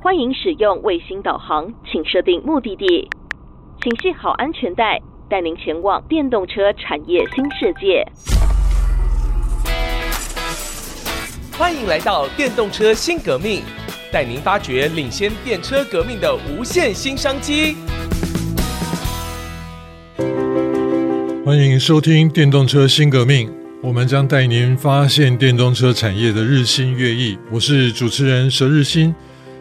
欢迎使用卫星导航，请设定目的地，请系好安全带，带您前往电动车产业新世界。欢迎来到电动车新革命，带您发掘领先电车革命的无限新商机。欢迎收听电动车新革命，我们将带您发现电动车产业的日新月异。我是主持人佘日新。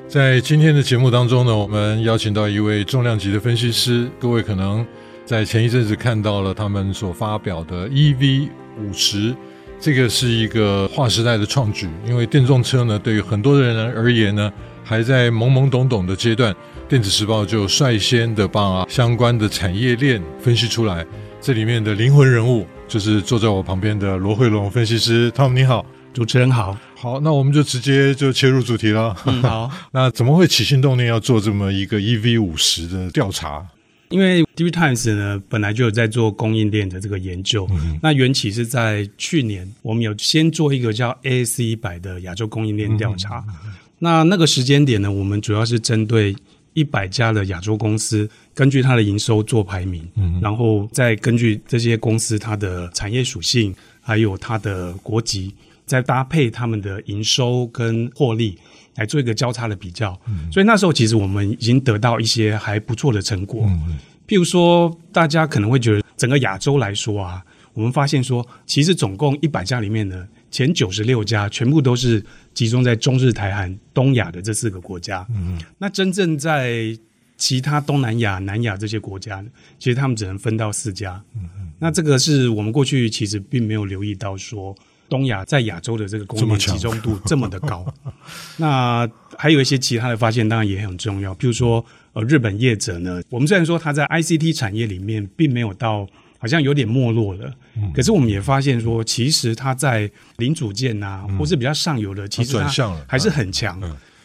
在今天的节目当中呢，我们邀请到一位重量级的分析师。各位可能在前一阵子看到了他们所发表的 EV 五十，这个是一个划时代的创举。因为电动车呢，对于很多人而言呢，还在懵懵懂懂的阶段。电子时报就率先的把相关的产业链分析出来。这里面的灵魂人物就是坐在我旁边的罗慧龙分析师，Tom 你好。主持人好，好，那我们就直接就切入主题了。嗯，好，那怎么会起心动念要做这么一个 EV 五十的调查？因为 DigiTimes 呢本来就有在做供应链的这个研究，嗯、那缘起是在去年，我们有先做一个叫 AAC 一百的亚洲供应链调查。嗯、那那个时间点呢，我们主要是针对一百家的亚洲公司，根据它的营收做排名，嗯，然后再根据这些公司它的产业属性，还有它的国籍。再搭配他们的营收跟获利来做一个交叉的比较，嗯、所以那时候其实我们已经得到一些还不错的成果。嗯、譬如说，大家可能会觉得整个亚洲来说啊，我们发现说，其实总共一百家里面呢，前九十六家全部都是集中在中日台韩东亚的这四个国家。嗯、那真正在其他东南亚、南亚这些国家，其实他们只能分到四家。嗯、那这个是我们过去其实并没有留意到说。东亚在亚洲的这个工业集中度这么的高，那还有一些其他的发现，当然也很重要。譬如说，呃，日本业者呢，我们虽然说他在 ICT 产业里面并没有到好像有点没落了，嗯、可是我们也发现说，其实他在零组件啊，嗯、或是比较上游的，其实他还是很强。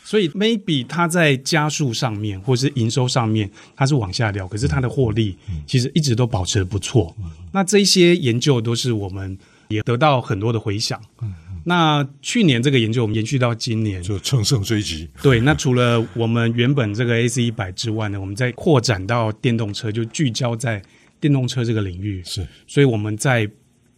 所以 maybe 他在加速上面，或是营收上面，它是往下掉，可是它的获利其实一直都保持的不错。嗯、那这些研究都是我们。也得到很多的回响。嗯，那去年这个研究我们延续到今年，就乘胜追击。对，那除了我们原本这个 AC 一百之外呢，我们再扩展到电动车，就聚焦在电动车这个领域。是，所以我们在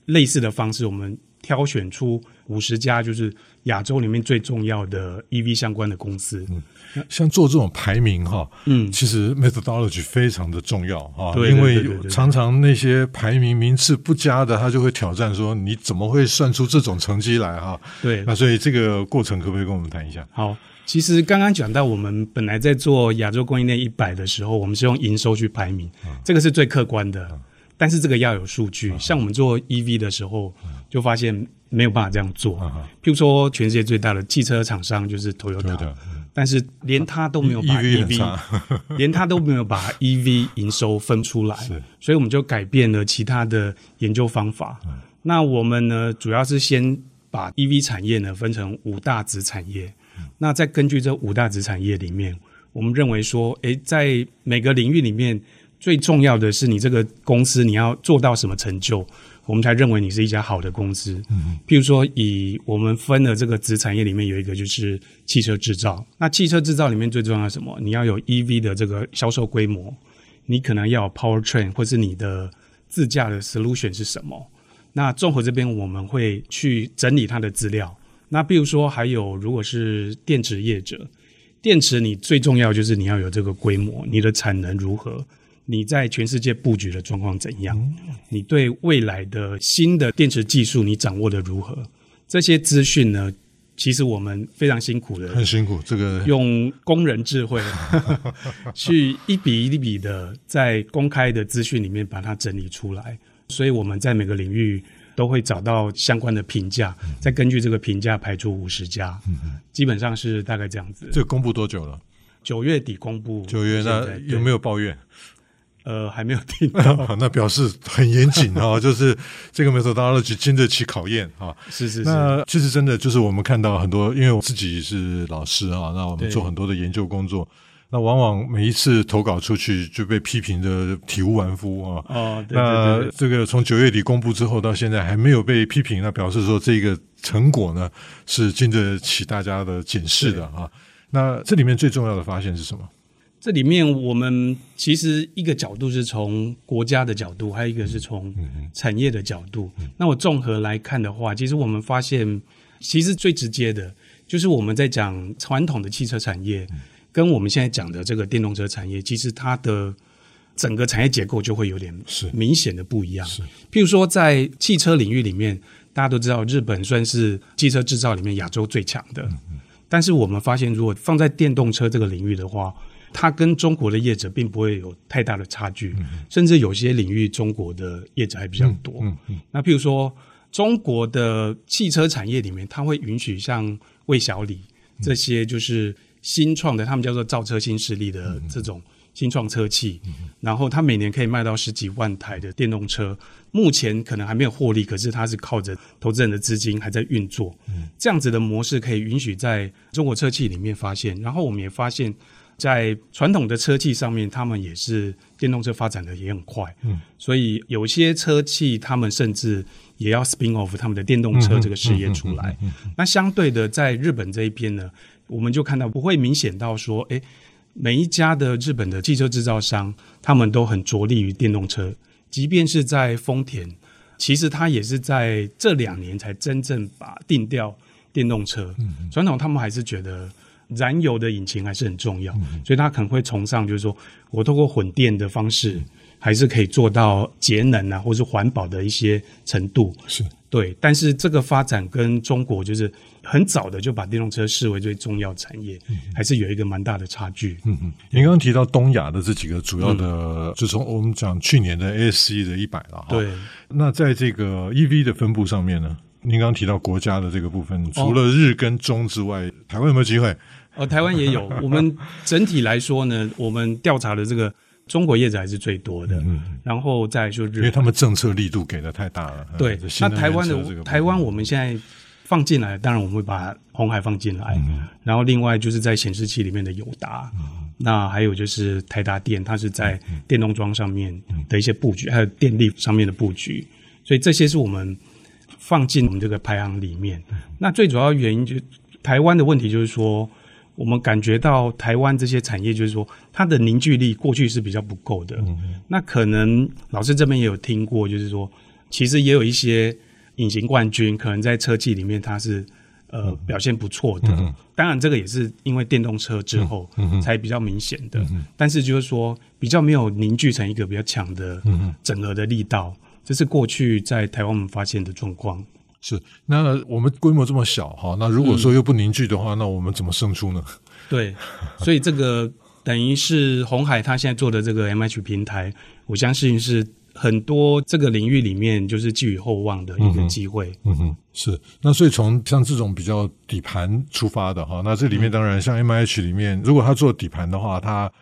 类似的方式，我们挑选出五十家，就是亚洲里面最重要的 EV 相关的公司。嗯。像做这种排名哈，嗯，其实 methodology 非常的重要啊，因为常常那些排名名次不佳的，他就会挑战说，你怎么会算出这种成绩来哈？对，那所以这个过程可不可以跟我们谈一下？好，其实刚刚讲到我们本来在做亚洲供应链一百的时候，我们是用营收去排名，这个是最客观的，但是这个要有数据。像我们做 EV 的时候，就发现没有办法这样做。譬如说，全世界最大的汽车厂商就是 Toyota。但是连他都没有把 EV，连他都没有把 EV 营收分出来，所以我们就改变了其他的研究方法。那我们呢，主要是先把 EV 产业呢分成五大子产业，那再根据这五大子产业里面，我们认为说，诶，在每个领域里面最重要的是你这个公司你要做到什么成就。我们才认为你是一家好的公司。嗯，譬如说，以我们分的这个子产业里面有一个就是汽车制造。那汽车制造里面最重要的什么？你要有 EV 的这个销售规模，你可能要有 Powertrain，或是你的自驾的 solution 是什么？那综合这边我们会去整理它的资料。那比如说还有，如果是电池业者，电池你最重要就是你要有这个规模，你的产能如何？你在全世界布局的状况怎样？你对未来的新的电池技术你掌握的如何？这些资讯呢？其实我们非常辛苦的，很辛苦。这个用工人智慧 去一笔一笔的在公开的资讯里面把它整理出来，所以我们在每个领域都会找到相关的评价，再根据这个评价排出五十家，基本上是大概这样子。这个公布多久了？九月底公布。九月那有没有抱怨？呃，还没有听到，那表示很严谨啊，就是这个 methodology 经得起考验啊。是是是，那其实真的就是我们看到很多，因为我自己是老师啊，那我们做很多的研究工作，那往往每一次投稿出去就被批评的体无完肤啊。哦，对对对。那这个从九月底公布之后到现在还没有被批评，那表示说这个成果呢是经得起大家的检视的啊。那这里面最重要的发现是什么？这里面我们其实一个角度是从国家的角度，还有一个是从产业的角度。那我综合来看的话，其实我们发现，其实最直接的就是我们在讲传统的汽车产业，跟我们现在讲的这个电动车产业，其实它的整个产业结构就会有点明显的不一样。是，譬如说在汽车领域里面，大家都知道日本算是汽车制造里面亚洲最强的，但是我们发现，如果放在电动车这个领域的话，它跟中国的业者并不会有太大的差距，嗯、甚至有些领域中国的业者还比较多。嗯嗯嗯、那譬如说，中国的汽车产业里面，它会允许像魏小李这些就是新创的，他们叫做造车新势力的这种新创车企，然后它每年可以卖到十几万台的电动车，目前可能还没有获利，可是它是靠着投资人的资金还在运作。嗯、这样子的模式可以允许在中国车企里面发现，然后我们也发现。在传统的车企上面，他们也是电动车发展的也很快，嗯，所以有些车企他们甚至也要 spin off 他们的电动车这个事业出来。那相对的，在日本这一边呢，我们就看到不会明显到说，哎，每一家的日本的汽车制造商，他们都很着力于电动车，即便是在丰田，其实他也是在这两年才真正把定调电动车。传统他们还是觉得。燃油的引擎还是很重要，嗯、所以它可能会崇尚，就是说我透过混电的方式，还是可以做到节能啊，或是环保的一些程度。是对，但是这个发展跟中国就是很早的就把电动车视为最重要产业，嗯、还是有一个蛮大的差距。嗯嗯，您刚刚提到东亚的这几个主要的，嗯、就从我们讲去年的 ASC 的一百了哈。对，那在这个 EV 的分布上面呢？您刚刚提到国家的这个部分，除了日跟中之外，哦、台湾有没有机会？哦，台湾也有。我们整体来说呢，我们调查的这个中国业者还是最多的。嗯，然后再就日，因为他们政策力度给的太大了。对，那台湾的台湾，我们现在放进来，当然我们会把红海放进来。嗯、然后另外就是在显示器里面的友达，嗯、那还有就是台达电，它是在电动桩上面的一些布局，还有电力上面的布局。所以这些是我们。放进我们这个排行里面，那最主要原因就是台湾的问题，就是说我们感觉到台湾这些产业，就是说它的凝聚力过去是比较不够的。嗯、那可能老师这边也有听过，就是说其实也有一些隐形冠军，可能在车企里面它是呃表现不错的。嗯、当然，这个也是因为电动车之后才比较明显的。嗯、但是就是说比较没有凝聚成一个比较强的整合的力道。这是过去在台湾我们发现的状况。是，那我们规模这么小哈，那如果说又不凝聚的话，嗯、那我们怎么胜出呢？对，所以这个等于是鸿海他现在做的这个 MH 平台，我相信是很多这个领域里面就是寄予厚望的一个机会。嗯哼，嗯哼，是。那所以从像这种比较底盘出发的哈，那这里面当然像 MH 里面，如果他做底盘的话，他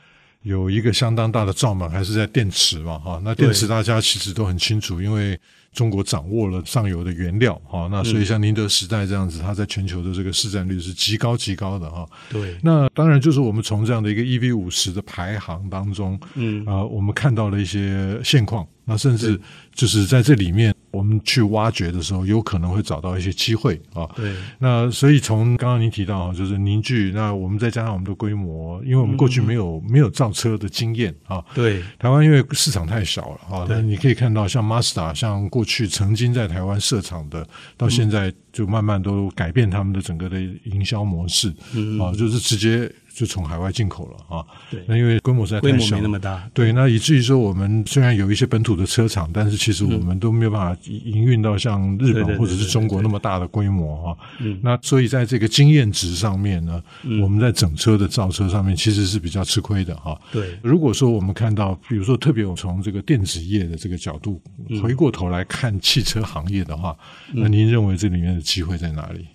有一个相当大的罩门，还是在电池嘛，哈，那电池大家其实都很清楚，因为中国掌握了上游的原料，哈，那所以像宁德时代这样子，它在全球的这个市占率是极高极高的，哈。对。那当然就是我们从这样的一个 EV 五十的排行当中，嗯啊、呃，我们看到了一些现况，那甚至就是在这里面。我们去挖掘的时候，有可能会找到一些机会啊。对，那所以从刚刚您提到，就是凝聚，那我们再加上我们的规模，因为我们过去没有、嗯、没有造车的经验啊。对，台湾因为市场太小了啊。对那你可以看到，像 Mazda，像过去曾经在台湾设厂的，到现在就慢慢都改变他们的整个的营销模式，嗯、啊，就是直接。就从海外进口了啊，对，那因为规模实在太小，规模没那么大，对，那以至于说我们虽然有一些本土的车厂，但是其实我们都没有办法营运到像日本或者是中国那么大的规模啊。嗯，那所以在这个经验值上面呢，我们在整车的造车上面其实是比较吃亏的哈。对，如果说我们看到，比如说特别我从这个电子业的这个角度回过头来看汽车行业的话，那您认为这里面的机会在哪里？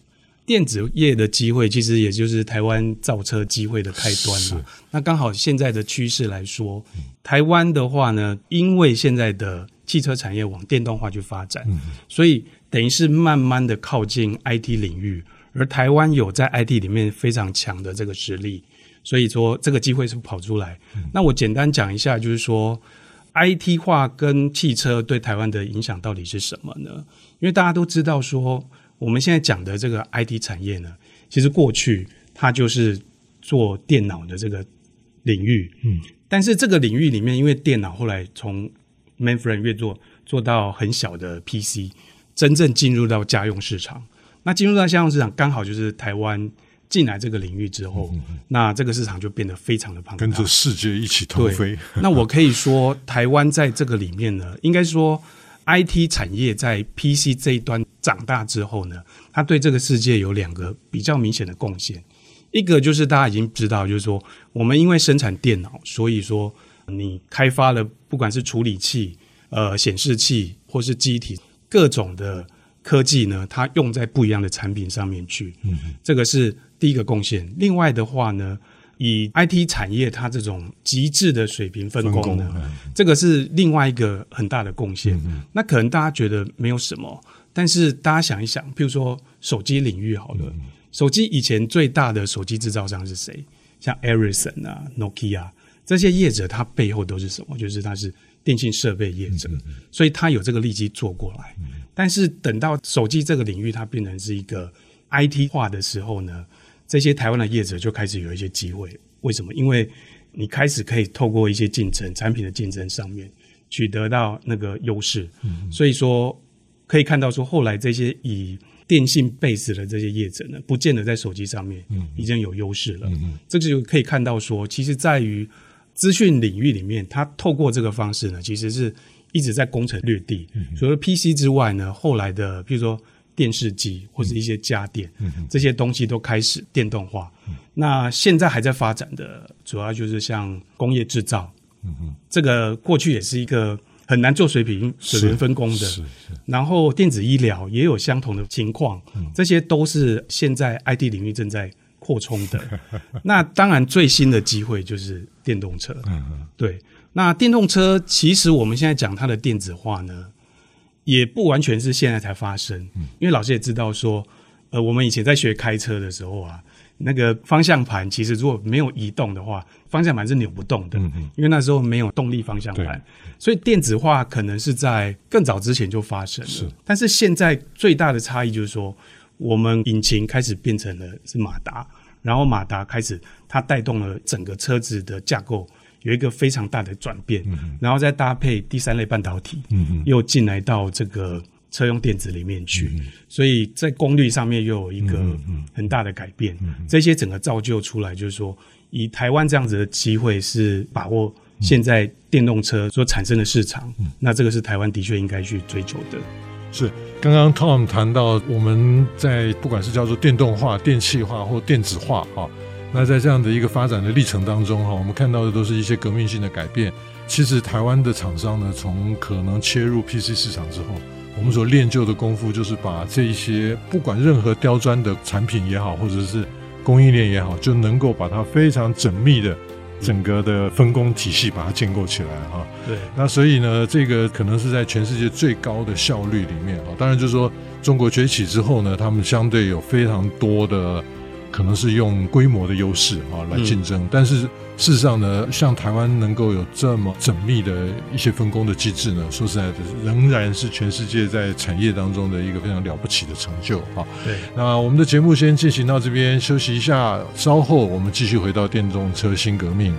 电子业的机会，其实也就是台湾造车机会的开端了。那刚好现在的趋势来说，嗯、台湾的话呢，因为现在的汽车产业往电动化去发展，嗯、所以等于是慢慢的靠近 IT 领域，而台湾有在 IT 里面非常强的这个实力，所以说这个机会是跑出来。嗯、那我简单讲一下，就是说 IT 化跟汽车对台湾的影响到底是什么呢？因为大家都知道说。我们现在讲的这个 IT 产业呢，其实过去它就是做电脑的这个领域。嗯，但是这个领域里面，因为电脑后来从 mainframe 越做做到很小的 PC，真正进入到家用市场。那进入到家用市场，刚好就是台湾进来这个领域之后，嗯嗯，那这个市场就变得非常的庞大，跟着世界一起腾飞。那我可以说，台湾在这个里面呢，应该说 IT 产业在 PC 这一端长大之后呢，他对这个世界有两个比较明显的贡献。一个就是大家已经知道，就是说我们因为生产电脑，所以说你开发了不管是处理器、呃显示器或是机体各种的。科技呢，它用在不一样的产品上面去，嗯，这个是第一个贡献。另外的话呢，以 IT 产业它这种极致的水平分工呢，工这个是另外一个很大的贡献。嗯，那可能大家觉得没有什么，但是大家想一想，譬如说手机领域好了，嗯，手机以前最大的手机制造商是谁？像 Ericsson 啊、Nokia 这些业者，它背后都是什么？就是它是电信设备业者，嗯，所以它有这个利基做过来。嗯但是等到手机这个领域它变成是一个 IT 化的时候呢，这些台湾的业者就开始有一些机会。为什么？因为你开始可以透过一些竞争、产品的竞争上面取得到那个优势。嗯。所以说可以看到说，后来这些以电信 base 的这些业者呢，不见得在手机上面已经有优势了。嗯。这个就可以看到说，其实在于资讯领域里面，它透过这个方式呢，其实是。一直在攻城略地，除了 PC 之外呢，后来的比如说电视机或者一些家电，这些东西都开始电动化。那现在还在发展的，主要就是像工业制造，这个过去也是一个很难做水平水平分工的。然后电子医疗也有相同的情况，这些都是现在 IT 领域正在扩充的。那当然最新的机会就是电动车，对。那电动车其实我们现在讲它的电子化呢，也不完全是现在才发生。因为老师也知道说，呃，我们以前在学开车的时候啊，那个方向盘其实如果没有移动的话，方向盘是扭不动的。因为那时候没有动力方向盘，所以电子化可能是在更早之前就发生了。是，但是现在最大的差异就是说，我们引擎开始变成了是马达，然后马达开始它带动了整个车子的架构。有一个非常大的转变，嗯，然后再搭配第三类半导体，嗯，又进来到这个车用电子里面去，嗯，所以在功率上面又有一个很大的改变。嗯，这些整个造就出来，就是说，以台湾这样子的机会是把握现在电动车所产生的市场，嗯，那这个是台湾的确应该去追求的。是，刚刚 Tom 谈到我们在不管是叫做电动化、电气化或电子化，哈。那在这样的一个发展的历程当中，哈，我们看到的都是一些革命性的改变。其实台湾的厂商呢，从可能切入 PC 市场之后，我们所练就的功夫，就是把这一些不管任何刁钻的产品也好，或者是供应链也好，就能够把它非常缜密的整个的分工体系把它建构起来，哈。对。那所以呢，这个可能是在全世界最高的效率里面啊。当然，就是说中国崛起之后呢，他们相对有非常多的。可能是用规模的优势啊来竞争，嗯，但是事实上呢，像台湾能够有这么缜密的一些分工的机制呢，说实在的，仍然是全世界在产业当中的一个非常了不起的成就啊。对，那我们的节目先进行到这边，休息一下，稍后我们继续回到电动车新革命。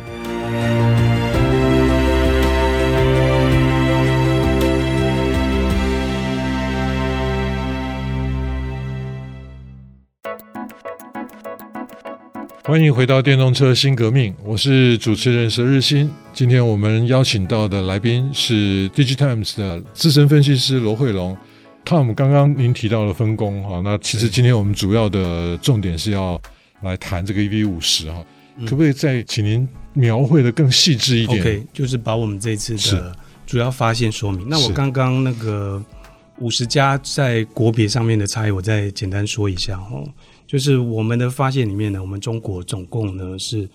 欢迎回到电动车新革命，我是主持人佘日新。今天我们邀请到的来宾是 DigiTimes 的资深分析师罗慧龙。Tom，刚刚您提到了分工哈，那其实今天我们主要的重点是要来谈这个 EV 五十哈，可不可以再请您描绘得更细致一点？OK，就是把我们这次的主要发现说明。那我刚刚那个五十家在国别上面的差异，我再简单说一下哈。就是我们的发现里面呢，我们中国总共呢是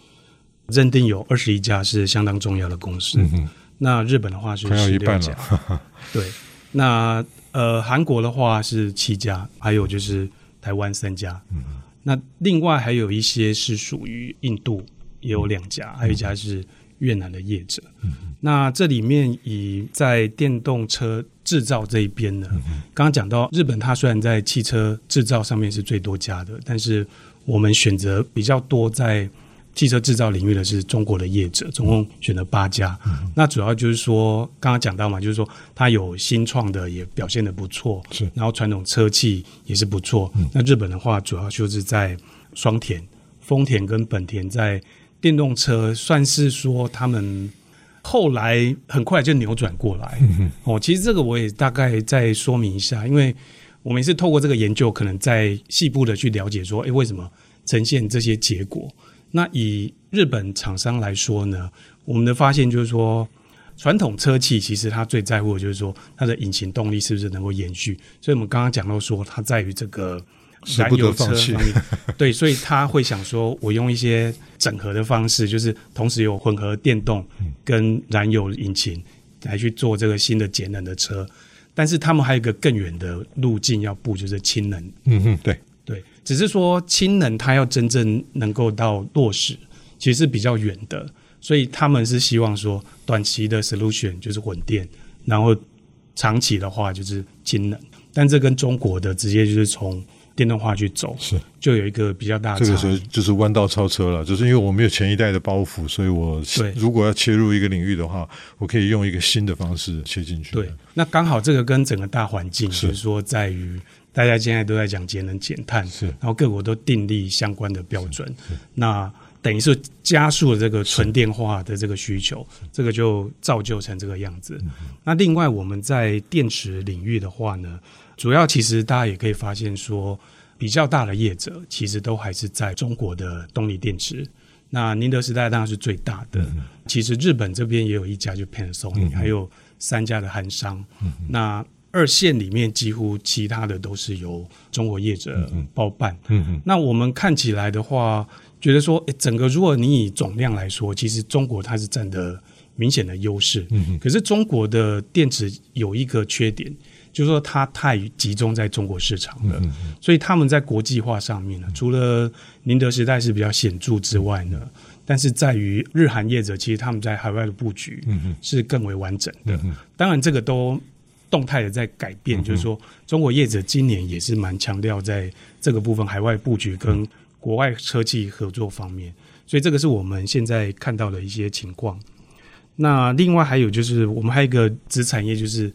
认定有二十一家是相当重要的公司。嗯、那日本的话是十六家，对。那呃韩国的话是七家，还有就是台湾三家。嗯、那另外还有一些是属于印度，也有两家，嗯，还有一家是越南的业者。嗯、那这里面以在电动车制造这一边呢，刚刚讲到日本，它虽然在汽车制造上面是最多家的，但是我们选择比较多在汽车制造领域的是中国的业者，总共选了八家。嗯、那主要就是说，刚刚讲到嘛，就是说它有新创的也表现得不错，是。然后传统车企也是不错。嗯、那日本的话，主要就是在双田、丰田跟本田在电动车，算是说他们后来很快就扭转过来。嗯、哦，其实这个我也大概再说明一下，因为我们也是透过这个研究，可能在细部的去了解说，哎，为什么呈现这些结果？那以日本厂商来说呢，我们的发现就是说，传统车企其实它最在乎的就是说，它的引擎动力是不是能够延续。所以我们刚刚讲到说，它在于这个燃油车方面，对，所以他会想说，我用一些整合的方式，就是同时有混合电动跟燃油引擎来去做这个新的节能的车。但是他们还有一个更远的路径要步，就是氢能。嗯嗯，对。只是说氢能它要真正能够到落实，其实是比较远的，所以他们是希望说短期的 solution 就是混电，然后长期的话就是氢能。但这跟中国的直接就是从电动化去走，是。就有一个比较大的。这个时候就是弯道超车了，就是因为我没有前一代的包袱，所以我如果要切入一个领域的话，我可以用一个新的方式切进去。对，那刚好这个跟整个大环境就是说在于。大家现在都在讲节能减碳，是，然后各国都订立相关的标准，那等于是加速了这个纯电化的这个需求，这个就造就成这个样子。那另外我们在电池领域的话呢，主要其实大家也可以发现说，比较大的业者其实都还是在中国的动力电池。那宁德时代当然是最大的，其实日本这边也有一家就 Panasonic，还有三家的韩商，那。二线里面几乎其他的都是由中国业者包办。那我们看起来的话，觉得说，诶，整个如果你以总量来说，其实中国它是占的明显的优势。可是中国的电池有一个缺点，就是说它太集中在中国市场了。所以他们在国际化上面呢，除了宁德时代是比较显著之外呢，但是在于日韩业者，其实他们在海外的布局，是更为完整的。当然，这个都。动态的在改变，嗯、就是说，中国业者今年也是蛮强调在这个部分海外布局跟国外车企合作方面，所以这个是我们现在看到的一些情况。那另外还有就是，我们还有一个子产业就是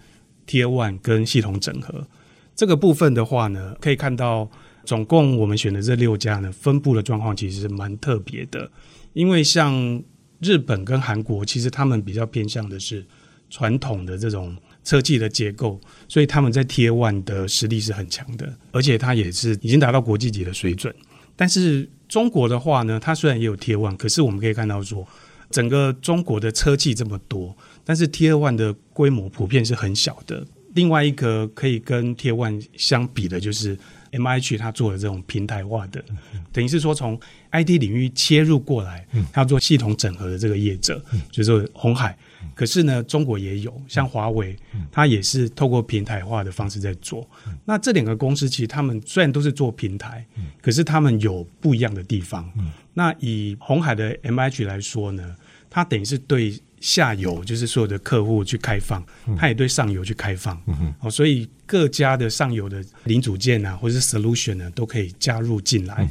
Tier One 跟系统整合这个部分的话呢，可以看到总共我们选的这六家呢，分布的状况其实是蛮特别的，因为像日本跟韩国，其实他们比较偏向的是传统的这种。车技的结构，所以他们在 Tier One 的实力是很强的，而且它也是已经达到国际级的水准。但是中国的话呢，它虽然也有 Tier One，可是我们可以看到说，整个中国的车技这么多，但是 Tier One 的规模普遍是很小的。另外一个可以跟 Tier One 相比的，就是 MIH 它做的这种平台化的，等于是说从 I T 领域切入过来，它做系统整合的这个业者，就是红海。可是呢，中国也有像华为，它也是透过平台化的方式在做。那这两个公司其实他们虽然都是做平台，可是他们有不一样的地方。那以红海的 MIH 来说呢，它等于是对下游就是所有的客户去开放，它也对上游去开放。哦，所以各家的上游的零组件啊，或者是 solution 呢，都可以加入进来。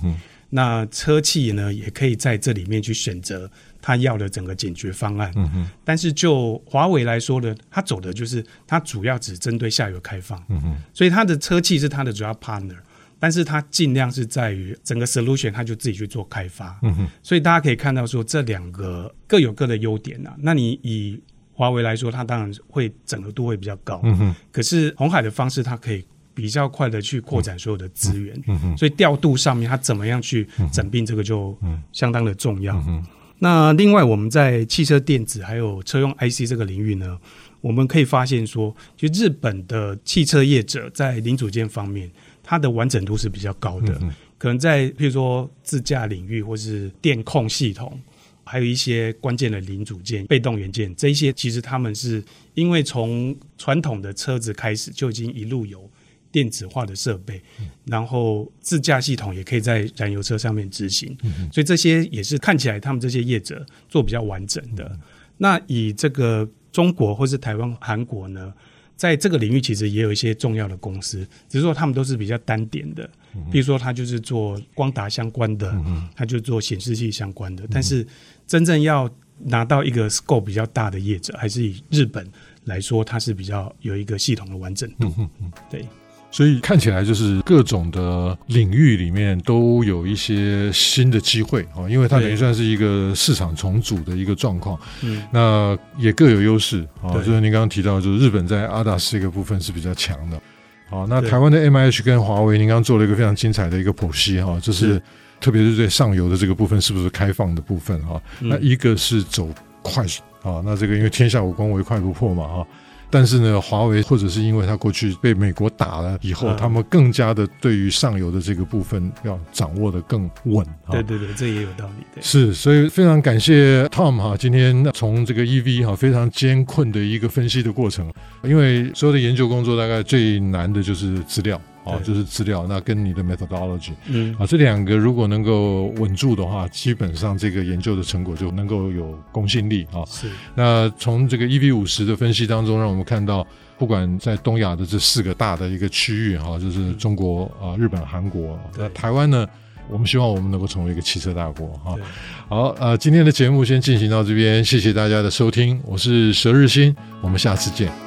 那车企呢，也可以在这里面去选择。他要的整个解决方案，嗯哼，但是就华为来说呢，他走的就是他主要只针对下游开放，嗯哼，所以他的车企是他的主要 partner，但是它尽量是在于整个 solution，它就自己去做开发，嗯哼，所以大家可以看到说这两个各有各的优点呐。那你以华为来说，它当然会整合度会比较高，嗯哼，可是红海的方式，它可以比较快的去扩展所有的资源，嗯哼，所以调度上面，它怎么样去整并这个就相当的重要，嗯那另外，我们在汽车电子还有车用 IC 这个领域呢，我们可以发现说，就日本的汽车业者在零组件方面，它的完整度是比较高的。可能在譬如说自驾领域或是电控系统，还有一些关键的零组件、被动元件，这一些其实他们是因为从传统的车子开始就已经一路有。电子化的设备，然后自驾系统也可以在燃油车上面执行，所以这些也是看起来他们这些业者做比较完整的。那以这个中国或是台湾、韩国呢，在这个领域其实也有一些重要的公司，只是说他们都是比较单点的，比如说他就是做光达相关的，他就做显示器相关的，但是真正要拿到一个 scope 比较大的业者，还是以日本来说，它是比较有一个系统的完整度，对。所以看起来就是各种的领域里面都有一些新的机会啊，因为它等于算是一个市场重组的一个状况。嗯，那也各有优势啊。就是您刚刚提到，就是日本在 ADAS 这个部分是比较强的。好，那台湾的 MIH 跟华为，您刚刚做了一个非常精彩的一个剖析哈，就是特别是对上游的这个部分是不是开放的部分哈？那一个是走快啊，那这个因为天下武功唯快不破嘛哈。但是呢，华为或者是因为它过去被美国打了以后，他们更加的对于上游的这个部分要掌握的更稳。对对对，这也有道理。对，是，所以非常感谢 Tom 哈，今天从这个 EV 哈非常艰困的一个分析的过程，因为所有的研究工作大概最难的就是资料。哦，就是资料，那跟你的 methodology，嗯，啊，这两个如果能够稳住的话，基本上这个研究的成果就能够有公信力啊。是。那从这个 EV 五十的分析当中，让我们看到，不管在东亚的这四个大的一个区域哈，就是中国啊、日本、韩国，那台湾呢，我们希望我们能够成为一个汽车大国哈。好，呃，今天的节目先进行到这边，谢谢大家的收听，我是佘日新，我们下次见。